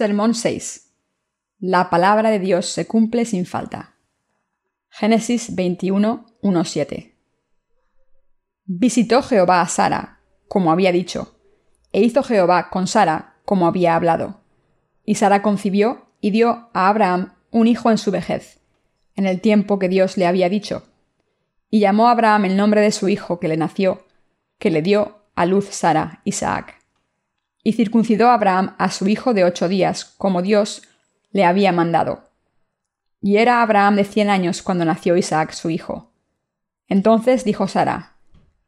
Sermón 6. La palabra de Dios se cumple sin falta. Génesis 21, 1, 7. Visitó Jehová a Sara, como había dicho, e hizo Jehová con Sara, como había hablado. Y Sara concibió y dio a Abraham un hijo en su vejez, en el tiempo que Dios le había dicho. Y llamó a Abraham el nombre de su hijo que le nació, que le dio a luz Sara, Isaac. Y circuncidó Abraham a su hijo de ocho días, como Dios le había mandado. Y era Abraham de cien años cuando nació Isaac su hijo. Entonces dijo Sara,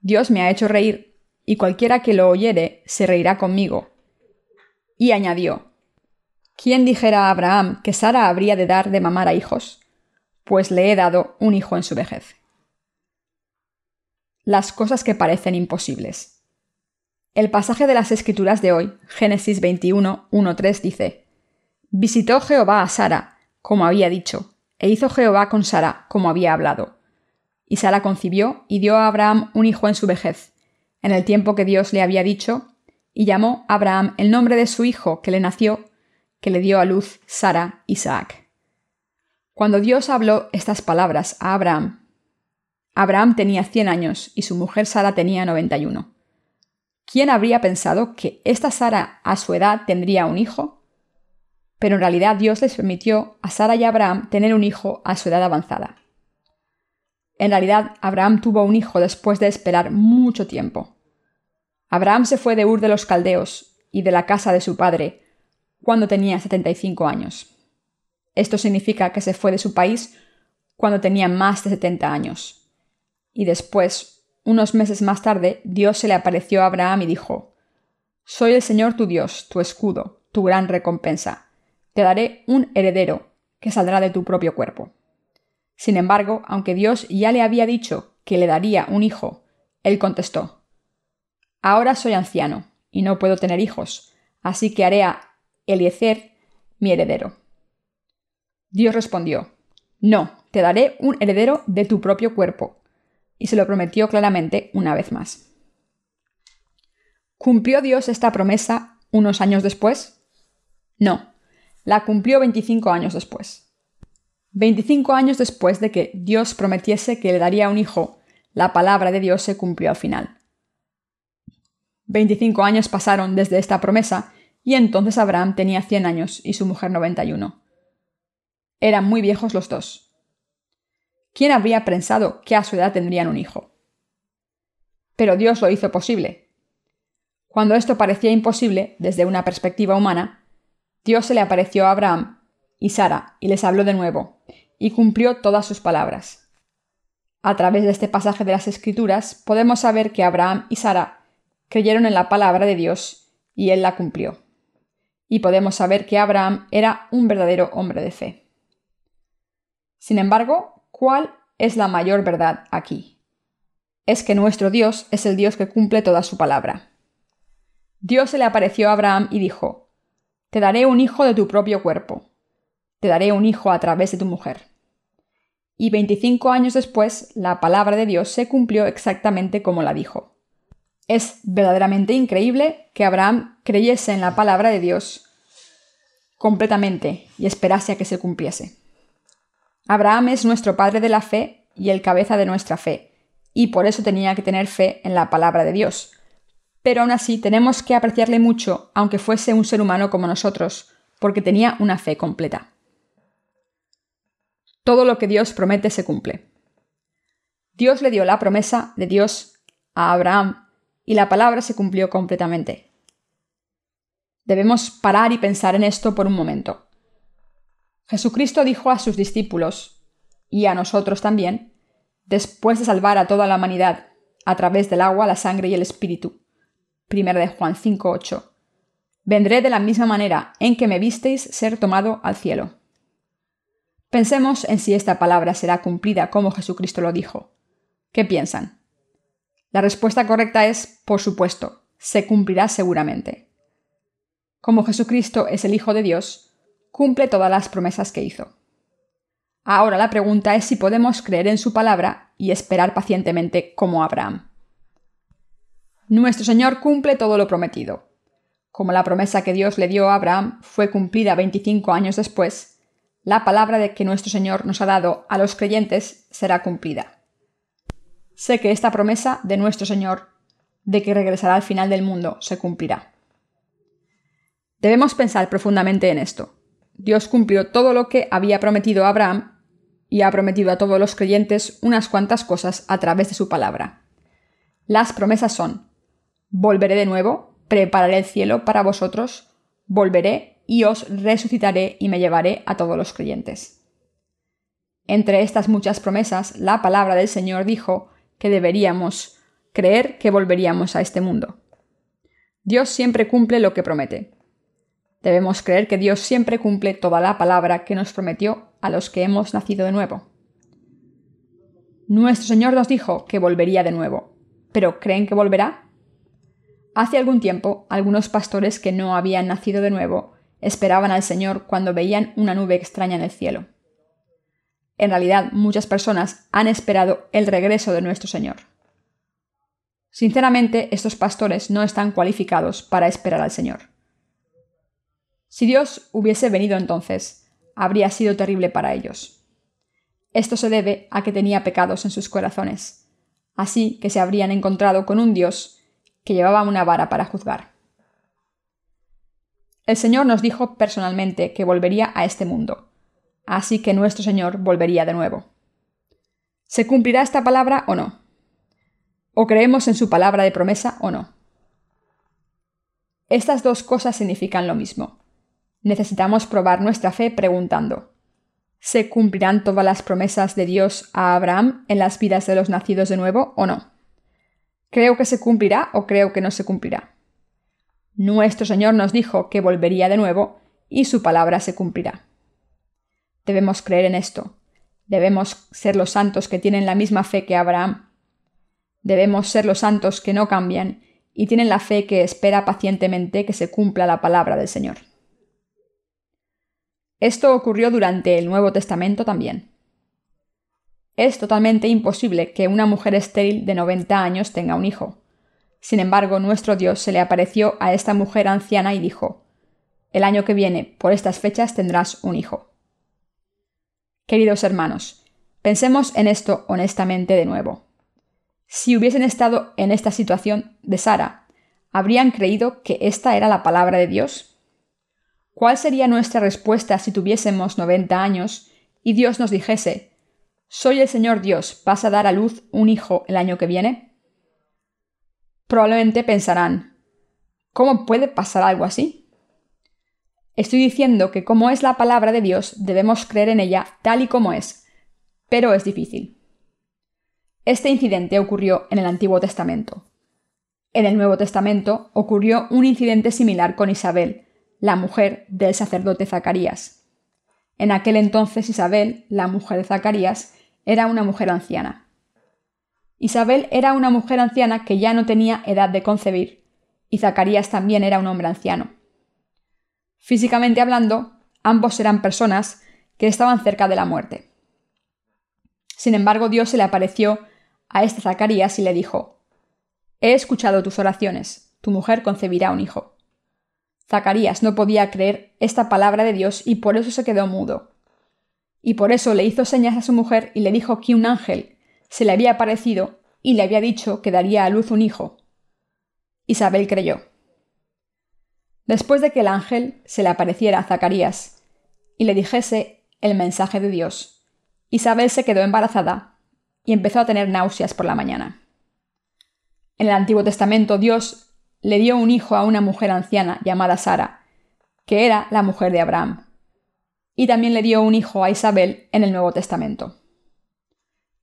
Dios me ha hecho reír, y cualquiera que lo oyere se reirá conmigo. Y añadió, ¿quién dijera a Abraham que Sara habría de dar de mamar a hijos? Pues le he dado un hijo en su vejez. Las cosas que parecen imposibles. El pasaje de las Escrituras de hoy, Génesis 21, 1-3, dice, Visitó Jehová a Sara, como había dicho, e hizo Jehová con Sara, como había hablado. Y Sara concibió y dio a Abraham un hijo en su vejez, en el tiempo que Dios le había dicho, y llamó a Abraham el nombre de su hijo que le nació, que le dio a luz Sara Isaac. Cuando Dios habló estas palabras a Abraham, Abraham tenía cien años y su mujer Sara tenía noventa y uno. ¿Quién habría pensado que esta Sara a su edad tendría un hijo? Pero en realidad Dios les permitió a Sara y Abraham tener un hijo a su edad avanzada. En realidad, Abraham tuvo un hijo después de esperar mucho tiempo. Abraham se fue de Ur de los Caldeos y de la casa de su padre cuando tenía 75 años. Esto significa que se fue de su país cuando tenía más de 70 años. Y después, unos meses más tarde, Dios se le apareció a Abraham y dijo, Soy el Señor tu Dios, tu escudo, tu gran recompensa. Te daré un heredero que saldrá de tu propio cuerpo. Sin embargo, aunque Dios ya le había dicho que le daría un hijo, él contestó, Ahora soy anciano y no puedo tener hijos, así que haré a Eliezer mi heredero. Dios respondió, No, te daré un heredero de tu propio cuerpo, y se lo prometió claramente una vez más. ¿Cumplió Dios esta promesa unos años después? No, la cumplió 25 años después. 25 años después de que Dios prometiese que le daría un hijo, la palabra de Dios se cumplió al final. 25 años pasaron desde esta promesa y entonces Abraham tenía 100 años y su mujer 91. Eran muy viejos los dos. ¿Quién habría pensado que a su edad tendrían un hijo? Pero Dios lo hizo posible. Cuando esto parecía imposible desde una perspectiva humana, Dios se le apareció a Abraham y Sara y les habló de nuevo, y cumplió todas sus palabras. A través de este pasaje de las Escrituras podemos saber que Abraham y Sara creyeron en la palabra de Dios y él la cumplió. Y podemos saber que Abraham era un verdadero hombre de fe. Sin embargo, ¿Cuál es la mayor verdad aquí? Es que nuestro Dios es el Dios que cumple toda su palabra. Dios se le apareció a Abraham y dijo, Te daré un hijo de tu propio cuerpo, te daré un hijo a través de tu mujer. Y veinticinco años después, la palabra de Dios se cumplió exactamente como la dijo. Es verdaderamente increíble que Abraham creyese en la palabra de Dios completamente y esperase a que se cumpliese. Abraham es nuestro padre de la fe y el cabeza de nuestra fe, y por eso tenía que tener fe en la palabra de Dios. Pero aún así tenemos que apreciarle mucho, aunque fuese un ser humano como nosotros, porque tenía una fe completa. Todo lo que Dios promete se cumple. Dios le dio la promesa de Dios a Abraham y la palabra se cumplió completamente. Debemos parar y pensar en esto por un momento. Jesucristo dijo a sus discípulos, y a nosotros también, después de salvar a toda la humanidad a través del agua, la sangre y el espíritu. 1 de Juan 5:8. Vendré de la misma manera en que me visteis ser tomado al cielo. Pensemos en si esta palabra será cumplida como Jesucristo lo dijo. ¿Qué piensan? La respuesta correcta es, por supuesto, se cumplirá seguramente. Como Jesucristo es el Hijo de Dios, cumple todas las promesas que hizo. Ahora la pregunta es si podemos creer en su palabra y esperar pacientemente como Abraham. Nuestro Señor cumple todo lo prometido. como la promesa que Dios le dio a Abraham fue cumplida 25 años después, la palabra de que nuestro Señor nos ha dado a los creyentes será cumplida. Sé que esta promesa de nuestro Señor, de que regresará al final del mundo, se cumplirá. Debemos pensar profundamente en esto. Dios cumplió todo lo que había prometido a Abraham y ha prometido a todos los creyentes unas cuantas cosas a través de su palabra. Las promesas son, volveré de nuevo, prepararé el cielo para vosotros, volveré y os resucitaré y me llevaré a todos los creyentes. Entre estas muchas promesas, la palabra del Señor dijo que deberíamos creer que volveríamos a este mundo. Dios siempre cumple lo que promete. Debemos creer que Dios siempre cumple toda la palabra que nos prometió a los que hemos nacido de nuevo. Nuestro Señor nos dijo que volvería de nuevo, pero ¿creen que volverá? Hace algún tiempo, algunos pastores que no habían nacido de nuevo esperaban al Señor cuando veían una nube extraña en el cielo. En realidad, muchas personas han esperado el regreso de nuestro Señor. Sinceramente, estos pastores no están cualificados para esperar al Señor. Si Dios hubiese venido entonces, habría sido terrible para ellos. Esto se debe a que tenía pecados en sus corazones, así que se habrían encontrado con un Dios que llevaba una vara para juzgar. El Señor nos dijo personalmente que volvería a este mundo, así que nuestro Señor volvería de nuevo. ¿Se cumplirá esta palabra o no? ¿O creemos en su palabra de promesa o no? Estas dos cosas significan lo mismo. Necesitamos probar nuestra fe preguntando, ¿se cumplirán todas las promesas de Dios a Abraham en las vidas de los nacidos de nuevo o no? ¿Creo que se cumplirá o creo que no se cumplirá? Nuestro Señor nos dijo que volvería de nuevo y su palabra se cumplirá. Debemos creer en esto. Debemos ser los santos que tienen la misma fe que Abraham. Debemos ser los santos que no cambian y tienen la fe que espera pacientemente que se cumpla la palabra del Señor. Esto ocurrió durante el Nuevo Testamento también. Es totalmente imposible que una mujer estéril de 90 años tenga un hijo. Sin embargo, nuestro Dios se le apareció a esta mujer anciana y dijo, El año que viene, por estas fechas, tendrás un hijo. Queridos hermanos, pensemos en esto honestamente de nuevo. Si hubiesen estado en esta situación de Sara, ¿habrían creído que esta era la palabra de Dios? ¿Cuál sería nuestra respuesta si tuviésemos 90 años y Dios nos dijese, Soy el Señor Dios, ¿vas a dar a luz un hijo el año que viene? Probablemente pensarán, ¿cómo puede pasar algo así? Estoy diciendo que como es la palabra de Dios, debemos creer en ella tal y como es, pero es difícil. Este incidente ocurrió en el Antiguo Testamento. En el Nuevo Testamento ocurrió un incidente similar con Isabel, la mujer del sacerdote Zacarías. En aquel entonces Isabel, la mujer de Zacarías, era una mujer anciana. Isabel era una mujer anciana que ya no tenía edad de concebir, y Zacarías también era un hombre anciano. Físicamente hablando, ambos eran personas que estaban cerca de la muerte. Sin embargo, Dios se le apareció a este Zacarías y le dijo, He escuchado tus oraciones, tu mujer concebirá un hijo. Zacarías no podía creer esta palabra de Dios y por eso se quedó mudo. Y por eso le hizo señas a su mujer y le dijo que un ángel se le había aparecido y le había dicho que daría a luz un hijo. Isabel creyó. Después de que el ángel se le apareciera a Zacarías y le dijese el mensaje de Dios, Isabel se quedó embarazada y empezó a tener náuseas por la mañana. En el Antiguo Testamento Dios le dio un hijo a una mujer anciana llamada Sara, que era la mujer de Abraham, y también le dio un hijo a Isabel en el Nuevo Testamento.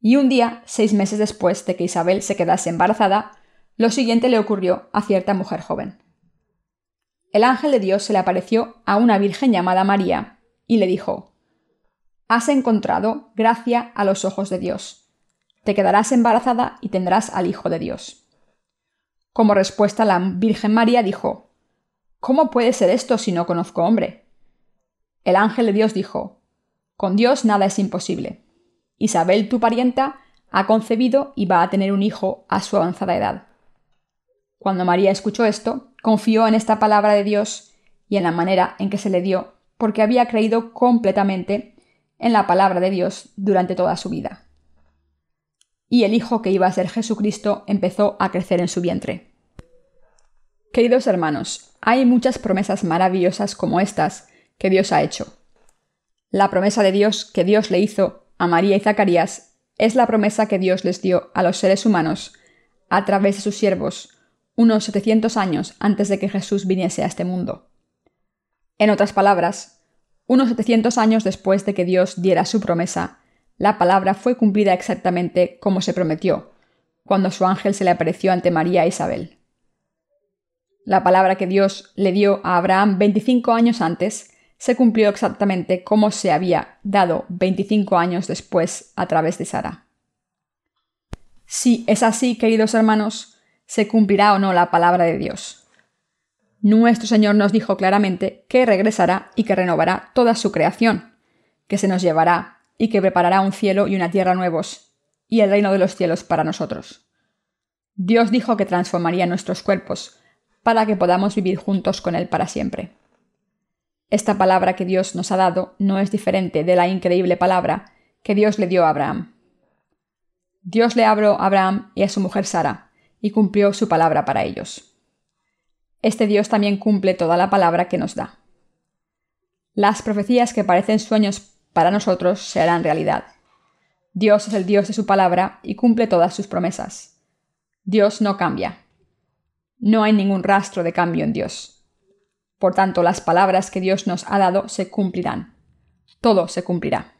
Y un día, seis meses después de que Isabel se quedase embarazada, lo siguiente le ocurrió a cierta mujer joven. El ángel de Dios se le apareció a una virgen llamada María y le dijo, Has encontrado gracia a los ojos de Dios. Te quedarás embarazada y tendrás al Hijo de Dios. Como respuesta, la Virgen María dijo, ¿Cómo puede ser esto si no conozco hombre? El ángel de Dios dijo, Con Dios nada es imposible. Isabel, tu parienta, ha concebido y va a tener un hijo a su avanzada edad. Cuando María escuchó esto, confió en esta palabra de Dios y en la manera en que se le dio, porque había creído completamente en la palabra de Dios durante toda su vida. Y el Hijo que iba a ser Jesucristo empezó a crecer en su vientre. Queridos hermanos, hay muchas promesas maravillosas como estas que Dios ha hecho. La promesa de Dios que Dios le hizo a María y Zacarías es la promesa que Dios les dio a los seres humanos a través de sus siervos unos 700 años antes de que Jesús viniese a este mundo. En otras palabras, unos 700 años después de que Dios diera su promesa, la palabra fue cumplida exactamente como se prometió, cuando su ángel se le apareció ante María e Isabel. La palabra que Dios le dio a Abraham 25 años antes se cumplió exactamente como se había dado 25 años después a través de Sara. Si es así, queridos hermanos, se cumplirá o no la palabra de Dios. Nuestro Señor nos dijo claramente que regresará y que renovará toda su creación, que se nos llevará y que preparará un cielo y una tierra nuevos, y el reino de los cielos para nosotros. Dios dijo que transformaría nuestros cuerpos, para que podamos vivir juntos con Él para siempre. Esta palabra que Dios nos ha dado no es diferente de la increíble palabra que Dios le dio a Abraham. Dios le habló a Abraham y a su mujer Sara, y cumplió su palabra para ellos. Este Dios también cumple toda la palabra que nos da. Las profecías que parecen sueños para nosotros se harán realidad. Dios es el Dios de su palabra y cumple todas sus promesas. Dios no cambia. No hay ningún rastro de cambio en Dios. Por tanto, las palabras que Dios nos ha dado se cumplirán. Todo se cumplirá.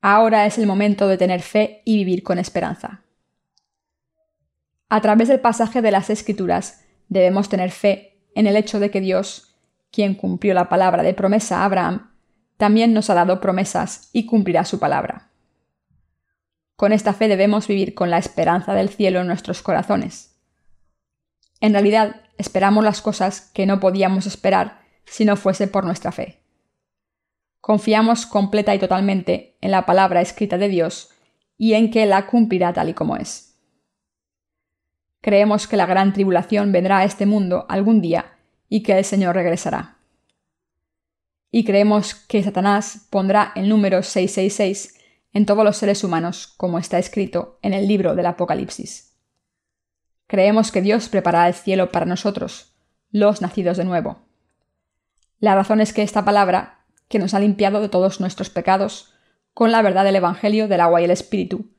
Ahora es el momento de tener fe y vivir con esperanza. A través del pasaje de las Escrituras debemos tener fe en el hecho de que Dios, quien cumplió la palabra de promesa a Abraham, también nos ha dado promesas y cumplirá su palabra. Con esta fe debemos vivir con la esperanza del cielo en nuestros corazones. En realidad, esperamos las cosas que no podíamos esperar si no fuese por nuestra fe. Confiamos completa y totalmente en la palabra escrita de Dios y en que la cumplirá tal y como es. Creemos que la gran tribulación vendrá a este mundo algún día y que el Señor regresará. Y creemos que Satanás pondrá el número 666 en todos los seres humanos, como está escrito en el libro del Apocalipsis. Creemos que Dios preparará el cielo para nosotros, los nacidos de nuevo. La razón es que esta palabra, que nos ha limpiado de todos nuestros pecados, con la verdad del Evangelio del agua y el Espíritu,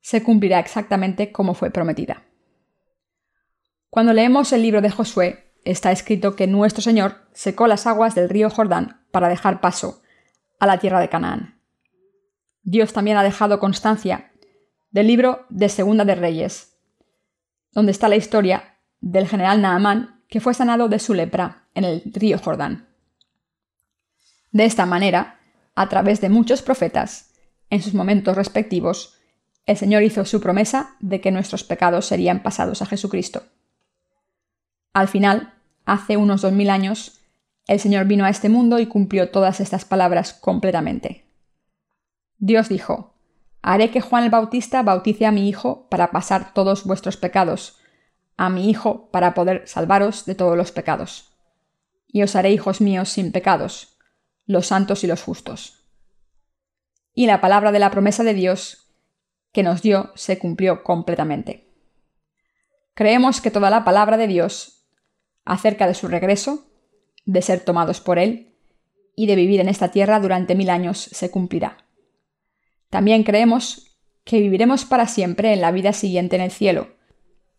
se cumplirá exactamente como fue prometida. Cuando leemos el libro de Josué, está escrito que nuestro Señor secó las aguas del río Jordán para dejar paso a la tierra de Canaán. Dios también ha dejado constancia del libro de Segunda de Reyes, donde está la historia del general Naamán que fue sanado de su lepra en el río Jordán. De esta manera, a través de muchos profetas, en sus momentos respectivos, el Señor hizo su promesa de que nuestros pecados serían pasados a Jesucristo. Al final, hace unos dos mil años, el Señor vino a este mundo y cumplió todas estas palabras completamente. Dios dijo, Haré que Juan el Bautista bautice a mi Hijo para pasar todos vuestros pecados, a mi Hijo para poder salvaros de todos los pecados. Y os haré hijos míos sin pecados, los santos y los justos. Y la palabra de la promesa de Dios que nos dio se cumplió completamente. Creemos que toda la palabra de Dios acerca de su regreso, de ser tomados por Él y de vivir en esta tierra durante mil años se cumplirá. También creemos que viviremos para siempre en la vida siguiente en el cielo,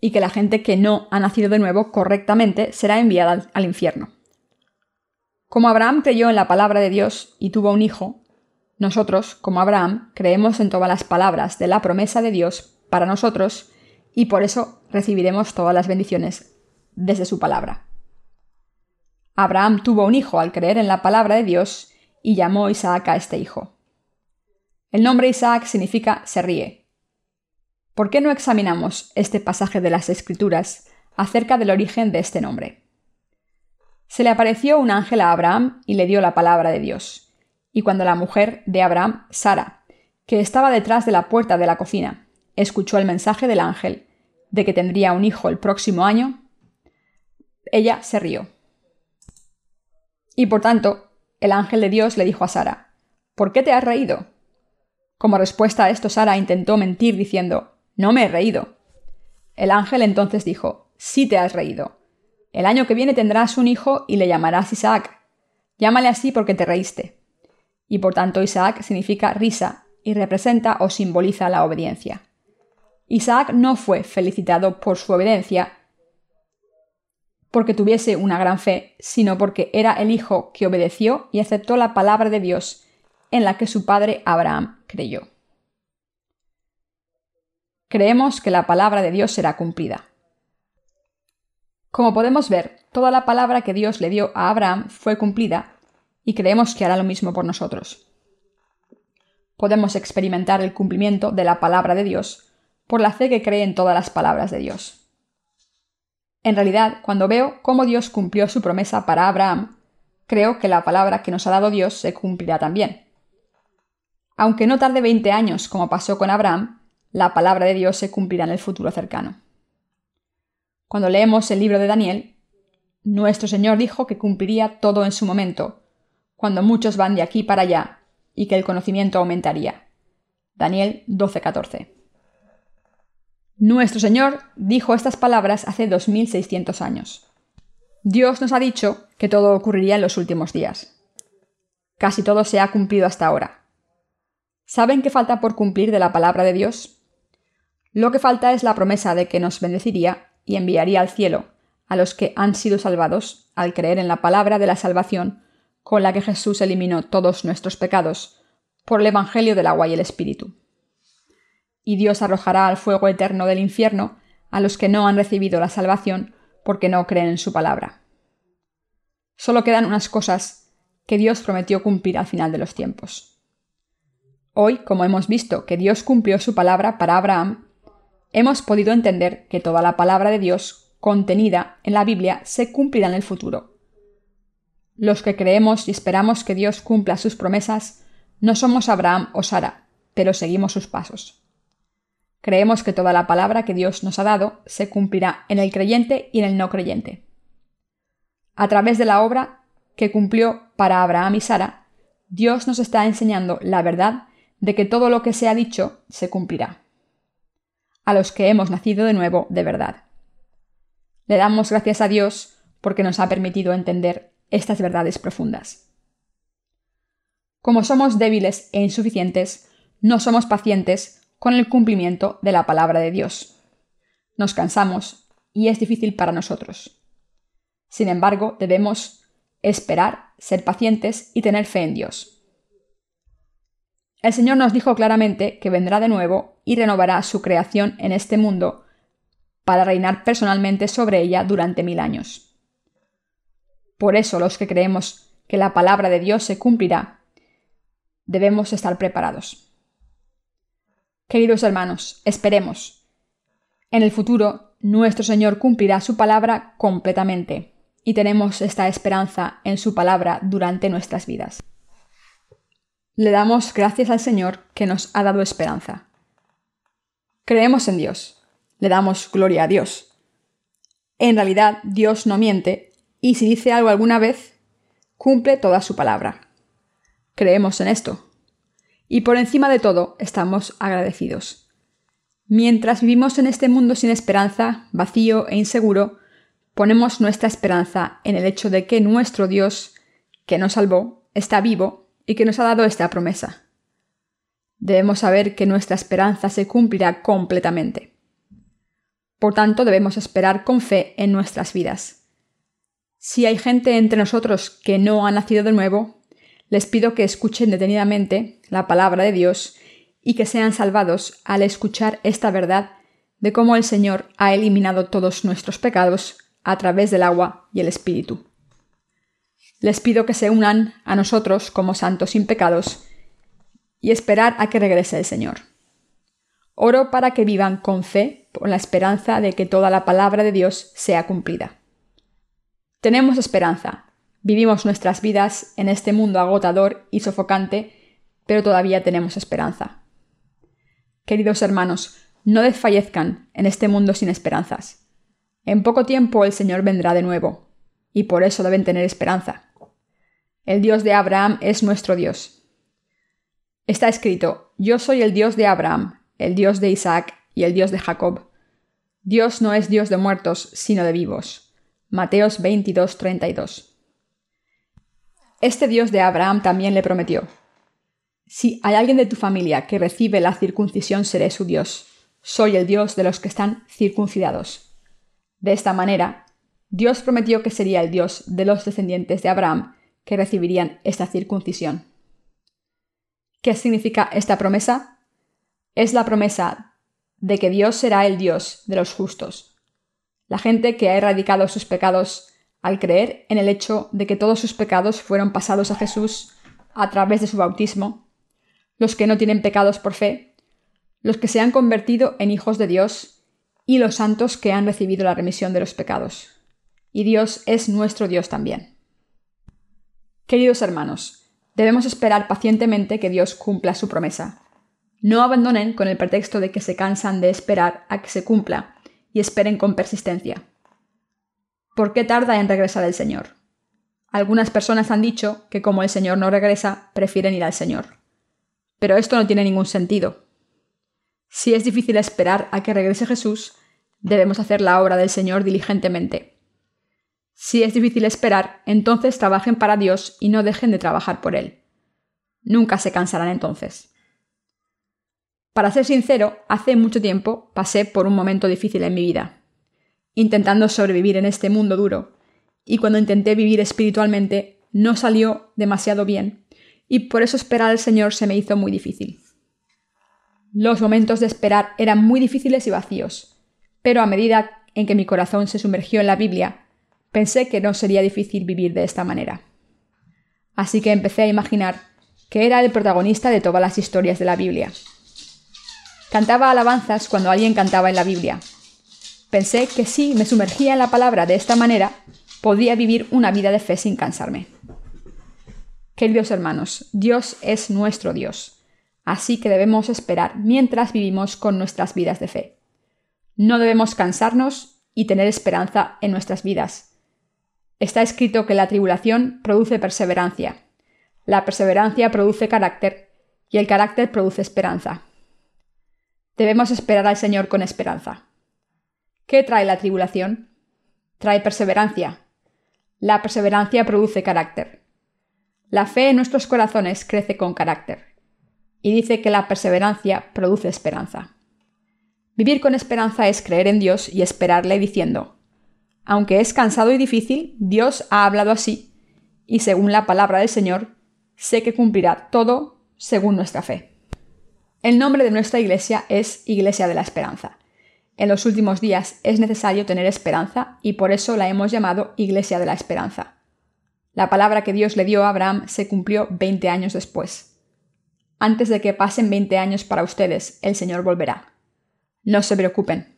y que la gente que no ha nacido de nuevo correctamente será enviada al infierno. Como Abraham creyó en la palabra de Dios y tuvo un hijo, nosotros, como Abraham, creemos en todas las palabras de la promesa de Dios para nosotros y por eso recibiremos todas las bendiciones desde su palabra. Abraham tuvo un hijo al creer en la palabra de Dios y llamó Isaac a este hijo. El nombre Isaac significa se ríe. ¿Por qué no examinamos este pasaje de las Escrituras acerca del origen de este nombre? Se le apareció un ángel a Abraham y le dio la palabra de Dios. Y cuando la mujer de Abraham, Sara, que estaba detrás de la puerta de la cocina, escuchó el mensaje del ángel, de que tendría un hijo el próximo año, ella se rió. Y por tanto, el ángel de Dios le dijo a Sara, ¿Por qué te has reído? Como respuesta a esto, Sara intentó mentir diciendo, No me he reído. El ángel entonces dijo, Sí te has reído. El año que viene tendrás un hijo y le llamarás Isaac. Llámale así porque te reíste. Y por tanto Isaac significa risa y representa o simboliza la obediencia. Isaac no fue felicitado por su obediencia porque tuviese una gran fe, sino porque era el hijo que obedeció y aceptó la palabra de Dios en la que su padre Abraham creyó. Creemos que la palabra de Dios será cumplida. Como podemos ver, toda la palabra que Dios le dio a Abraham fue cumplida y creemos que hará lo mismo por nosotros. Podemos experimentar el cumplimiento de la palabra de Dios por la fe que cree en todas las palabras de Dios. En realidad, cuando veo cómo Dios cumplió su promesa para Abraham, creo que la palabra que nos ha dado Dios se cumplirá también. Aunque no tarde 20 años como pasó con Abraham, la palabra de Dios se cumplirá en el futuro cercano. Cuando leemos el libro de Daniel, nuestro Señor dijo que cumpliría todo en su momento, cuando muchos van de aquí para allá, y que el conocimiento aumentaría. Daniel 12:14. Nuestro Señor dijo estas palabras hace 2600 años. Dios nos ha dicho que todo ocurriría en los últimos días. Casi todo se ha cumplido hasta ahora. ¿Saben qué falta por cumplir de la palabra de Dios? Lo que falta es la promesa de que nos bendeciría y enviaría al cielo a los que han sido salvados al creer en la palabra de la salvación con la que Jesús eliminó todos nuestros pecados por el Evangelio del agua y el Espíritu y Dios arrojará al fuego eterno del infierno a los que no han recibido la salvación porque no creen en su palabra. Solo quedan unas cosas que Dios prometió cumplir al final de los tiempos. Hoy, como hemos visto que Dios cumplió su palabra para Abraham, hemos podido entender que toda la palabra de Dios contenida en la Biblia se cumplirá en el futuro. Los que creemos y esperamos que Dios cumpla sus promesas no somos Abraham o Sara, pero seguimos sus pasos. Creemos que toda la palabra que Dios nos ha dado se cumplirá en el creyente y en el no creyente. A través de la obra que cumplió para Abraham y Sara, Dios nos está enseñando la verdad de que todo lo que se ha dicho se cumplirá. A los que hemos nacido de nuevo de verdad. Le damos gracias a Dios porque nos ha permitido entender estas verdades profundas. Como somos débiles e insuficientes, no somos pacientes con el cumplimiento de la palabra de Dios. Nos cansamos y es difícil para nosotros. Sin embargo, debemos esperar, ser pacientes y tener fe en Dios. El Señor nos dijo claramente que vendrá de nuevo y renovará su creación en este mundo para reinar personalmente sobre ella durante mil años. Por eso los que creemos que la palabra de Dios se cumplirá, debemos estar preparados. Queridos hermanos, esperemos. En el futuro, nuestro Señor cumplirá su palabra completamente, y tenemos esta esperanza en su palabra durante nuestras vidas. Le damos gracias al Señor que nos ha dado esperanza. Creemos en Dios, le damos gloria a Dios. En realidad, Dios no miente, y si dice algo alguna vez, cumple toda su palabra. Creemos en esto. Y por encima de todo, estamos agradecidos. Mientras vivimos en este mundo sin esperanza, vacío e inseguro, ponemos nuestra esperanza en el hecho de que nuestro Dios, que nos salvó, está vivo y que nos ha dado esta promesa. Debemos saber que nuestra esperanza se cumplirá completamente. Por tanto, debemos esperar con fe en nuestras vidas. Si hay gente entre nosotros que no ha nacido de nuevo, les pido que escuchen detenidamente la palabra de Dios y que sean salvados al escuchar esta verdad de cómo el Señor ha eliminado todos nuestros pecados a través del agua y el Espíritu. Les pido que se unan a nosotros como santos sin pecados y esperar a que regrese el Señor. Oro para que vivan con fe por la esperanza de que toda la palabra de Dios sea cumplida. Tenemos esperanza, Vivimos nuestras vidas en este mundo agotador y sofocante, pero todavía tenemos esperanza. Queridos hermanos, no desfallezcan en este mundo sin esperanzas. En poco tiempo el Señor vendrá de nuevo, y por eso deben tener esperanza. El Dios de Abraham es nuestro Dios. Está escrito, Yo soy el Dios de Abraham, el Dios de Isaac y el Dios de Jacob. Dios no es Dios de muertos, sino de vivos. Mateos 22, 32. Este Dios de Abraham también le prometió, Si hay alguien de tu familia que recibe la circuncisión, seré su Dios. Soy el Dios de los que están circuncidados. De esta manera, Dios prometió que sería el Dios de los descendientes de Abraham que recibirían esta circuncisión. ¿Qué significa esta promesa? Es la promesa de que Dios será el Dios de los justos. La gente que ha erradicado sus pecados al creer en el hecho de que todos sus pecados fueron pasados a Jesús a través de su bautismo, los que no tienen pecados por fe, los que se han convertido en hijos de Dios y los santos que han recibido la remisión de los pecados. Y Dios es nuestro Dios también. Queridos hermanos, debemos esperar pacientemente que Dios cumpla su promesa. No abandonen con el pretexto de que se cansan de esperar a que se cumpla y esperen con persistencia. ¿Por qué tarda en regresar el Señor? Algunas personas han dicho que como el Señor no regresa, prefieren ir al Señor. Pero esto no tiene ningún sentido. Si es difícil esperar a que regrese Jesús, debemos hacer la obra del Señor diligentemente. Si es difícil esperar, entonces trabajen para Dios y no dejen de trabajar por Él. Nunca se cansarán entonces. Para ser sincero, hace mucho tiempo pasé por un momento difícil en mi vida, intentando sobrevivir en este mundo duro, y cuando intenté vivir espiritualmente no salió demasiado bien, y por eso esperar al Señor se me hizo muy difícil. Los momentos de esperar eran muy difíciles y vacíos, pero a medida en que mi corazón se sumergió en la Biblia, pensé que no sería difícil vivir de esta manera. Así que empecé a imaginar que era el protagonista de todas las historias de la Biblia, Cantaba alabanzas cuando alguien cantaba en la Biblia. Pensé que si me sumergía en la palabra de esta manera, podría vivir una vida de fe sin cansarme. Queridos hermanos, Dios es nuestro Dios, así que debemos esperar mientras vivimos con nuestras vidas de fe. No debemos cansarnos y tener esperanza en nuestras vidas. Está escrito que la tribulación produce perseverancia, la perseverancia produce carácter y el carácter produce esperanza. Debemos esperar al Señor con esperanza. ¿Qué trae la tribulación? Trae perseverancia. La perseverancia produce carácter. La fe en nuestros corazones crece con carácter. Y dice que la perseverancia produce esperanza. Vivir con esperanza es creer en Dios y esperarle diciendo, aunque es cansado y difícil, Dios ha hablado así, y según la palabra del Señor, sé que cumplirá todo según nuestra fe. El nombre de nuestra iglesia es Iglesia de la Esperanza. En los últimos días es necesario tener esperanza y por eso la hemos llamado Iglesia de la Esperanza. La palabra que Dios le dio a Abraham se cumplió 20 años después. Antes de que pasen 20 años para ustedes, el Señor volverá. No se preocupen.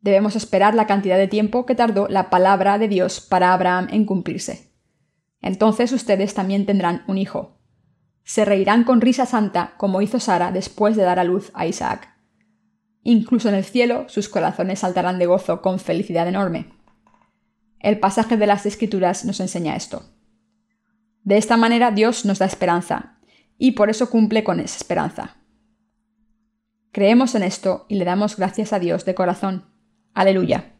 Debemos esperar la cantidad de tiempo que tardó la palabra de Dios para Abraham en cumplirse. Entonces ustedes también tendrán un hijo, se reirán con risa santa como hizo Sara después de dar a luz a Isaac. Incluso en el cielo sus corazones saltarán de gozo con felicidad enorme. El pasaje de las Escrituras nos enseña esto. De esta manera Dios nos da esperanza, y por eso cumple con esa esperanza. Creemos en esto y le damos gracias a Dios de corazón. Aleluya.